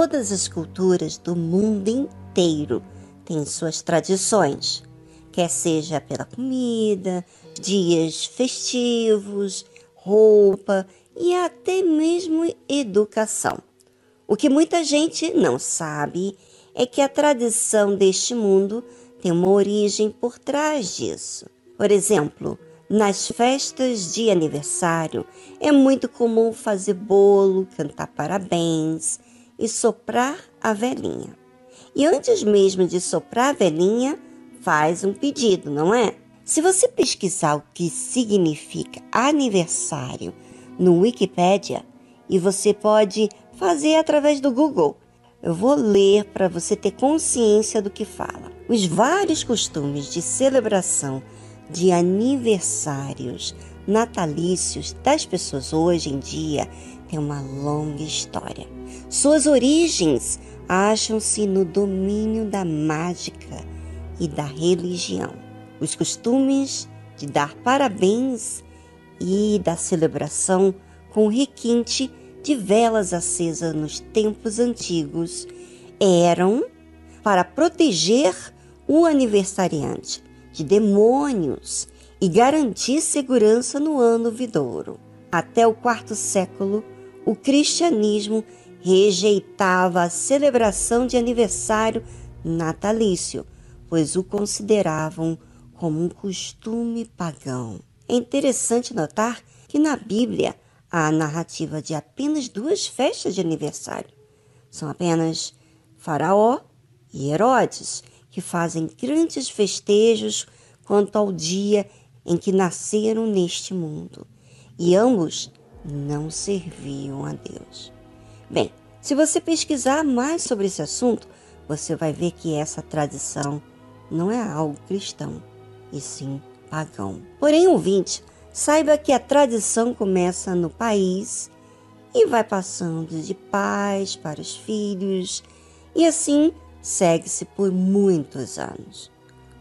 Todas as culturas do mundo inteiro têm suas tradições, quer seja pela comida, dias festivos, roupa e até mesmo educação. O que muita gente não sabe é que a tradição deste mundo tem uma origem por trás disso. Por exemplo, nas festas de aniversário é muito comum fazer bolo, cantar parabéns e soprar a velhinha. E antes mesmo de soprar a velhinha, faz um pedido, não é? Se você pesquisar o que significa aniversário no Wikipedia, e você pode fazer através do Google, eu vou ler para você ter consciência do que fala. Os vários costumes de celebração de aniversários natalícios das pessoas hoje em dia têm uma longa história. Suas origens acham-se no domínio da mágica e da religião. Os costumes de dar parabéns e da celebração com requinte de velas acesas nos tempos antigos eram para proteger o aniversariante de demônios e garantir segurança no ano vidouro. Até o quarto século, o cristianismo rejeitava a celebração de aniversário natalício, pois o consideravam como um costume pagão. É interessante notar que na Bíblia há a narrativa de apenas duas festas de aniversário. São apenas Faraó e Herodes, que fazem grandes festejos quanto ao dia em que nasceram neste mundo, e ambos não serviam a Deus. Bem, se você pesquisar mais sobre esse assunto, você vai ver que essa tradição não é algo cristão, e sim pagão. Porém, ouvinte, saiba que a tradição começa no país e vai passando de pais para os filhos, e assim segue-se por muitos anos.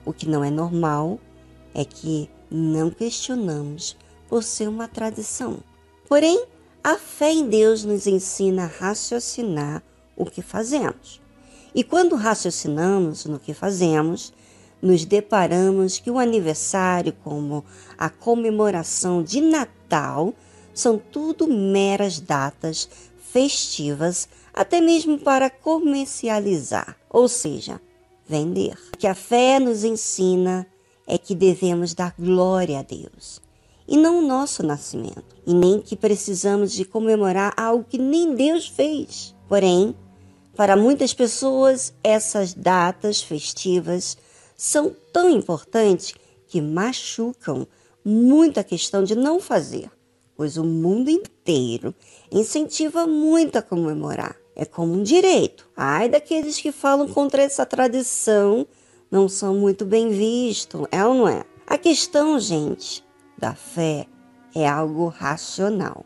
O que não é normal é que não questionamos por ser uma tradição. Porém, a fé em Deus nos ensina a raciocinar o que fazemos. E quando raciocinamos no que fazemos, nos deparamos que o aniversário, como a comemoração de Natal, são tudo meras datas festivas até mesmo para comercializar, ou seja, vender. Que a fé nos ensina é que devemos dar glória a Deus e não o nosso nascimento, e nem que precisamos de comemorar algo que nem Deus fez. Porém, para muitas pessoas, essas datas festivas são tão importantes que machucam muito a questão de não fazer, pois o mundo inteiro incentiva muito a comemorar é como um direito. Ai daqueles que falam contra essa tradição, não são muito bem vistos, é ou não é? A questão, gente, da fé é algo racional,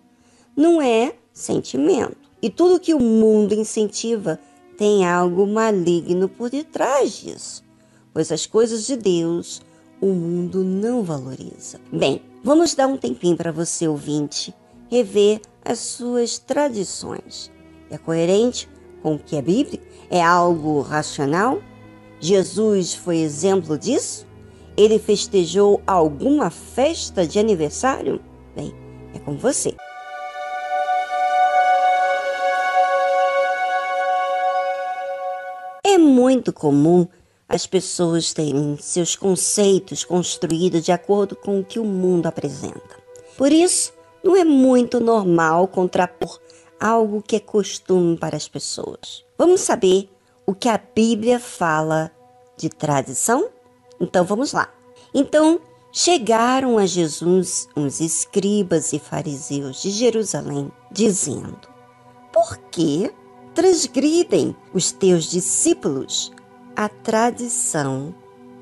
não é sentimento. E tudo que o mundo incentiva tem algo maligno por detrás disso, pois as coisas de Deus o mundo não valoriza. Bem, vamos dar um tempinho para você, ouvinte, rever as suas tradições é coerente com o que é bíblico? É algo racional? Jesus foi exemplo disso? Ele festejou alguma festa de aniversário? Bem, é com você. É muito comum as pessoas terem seus conceitos construídos de acordo com o que o mundo apresenta. Por isso, não é muito normal contrapor algo que é costume para as pessoas. Vamos saber o que a Bíblia fala de tradição? Então vamos lá. Então chegaram a Jesus uns escribas e fariseus de Jerusalém, dizendo: Por que transgridem os teus discípulos a tradição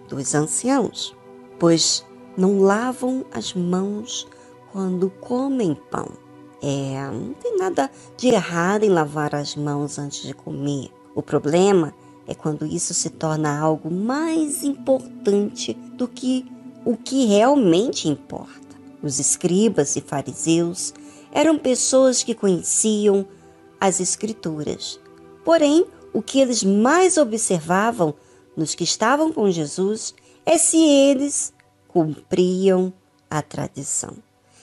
dos anciãos? Pois não lavam as mãos quando comem pão. É, não tem nada de errado em lavar as mãos antes de comer. O problema é quando isso se torna algo mais importante do que o que realmente importa. Os escribas e fariseus eram pessoas que conheciam as Escrituras, Porém, o que eles mais observavam nos que estavam com Jesus é se eles cumpriam a tradição.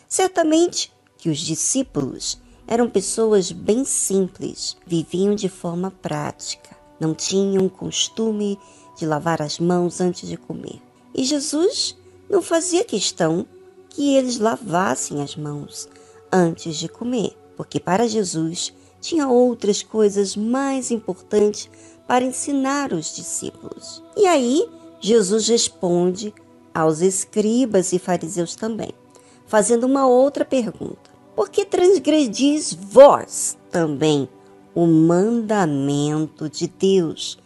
Certamente que os discípulos eram pessoas bem simples, viviam de forma prática, não tinham costume de lavar as mãos antes de comer. E Jesus não fazia questão que eles lavassem as mãos antes de comer, porque para Jesus tinha outras coisas mais importantes para ensinar os discípulos. E aí, Jesus responde aos escribas e fariseus também, fazendo uma outra pergunta: Por que transgredis vós também o mandamento de Deus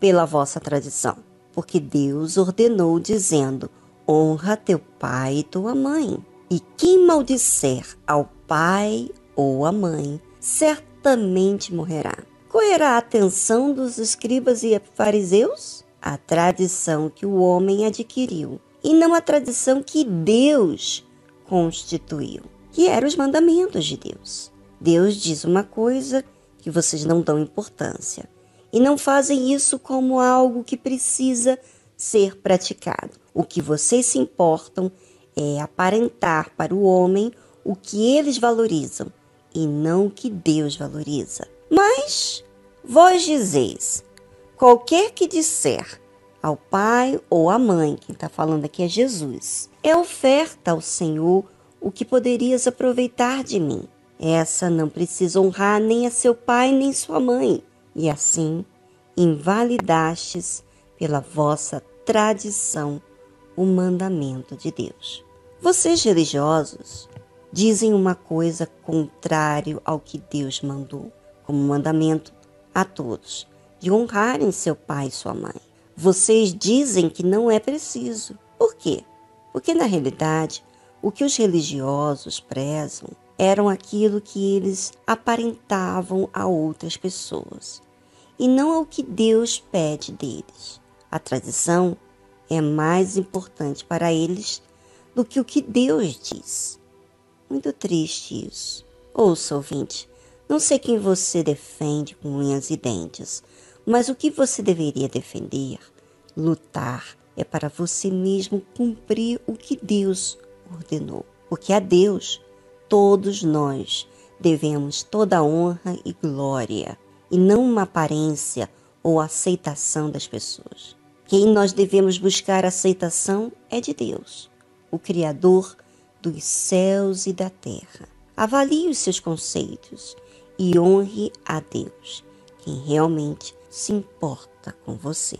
pela vossa tradição? Porque Deus ordenou, dizendo: Honra teu pai e tua mãe. E quem maldisser ao pai ou à mãe, certamente morrerá. Qual era a atenção dos escribas e fariseus? A tradição que o homem adquiriu, e não a tradição que Deus constituiu, que eram os mandamentos de Deus. Deus diz uma coisa que vocês não dão importância e não fazem isso como algo que precisa ser praticado. O que vocês se importam é aparentar para o homem o que eles valorizam e não o que Deus valoriza. Mas vós dizeis: qualquer que disser ao pai ou à mãe, quem está falando aqui é Jesus, é oferta ao Senhor o que poderias aproveitar de mim. Essa não precisa honrar nem a seu pai nem sua mãe, e assim invalidastes pela vossa tradição o mandamento de Deus. Vocês religiosos dizem uma coisa contrário ao que Deus mandou, como mandamento a todos, de honrarem seu pai e sua mãe. Vocês dizem que não é preciso. Por quê? Porque na realidade, o que os religiosos prezam eram aquilo que eles aparentavam a outras pessoas, e não ao que Deus pede deles. A tradição é mais importante para eles do que o que Deus diz. Muito triste isso. Ouça, ouvinte, não sei quem você defende com unhas e dentes, mas o que você deveria defender, lutar, é para você mesmo cumprir o que Deus ordenou. Porque a Deus, todos nós devemos toda honra e glória, e não uma aparência ou aceitação das pessoas. Quem nós devemos buscar aceitação é de Deus, o Criador dos céus e da terra. Avalie os seus conceitos e honre a Deus, quem realmente se importa com você.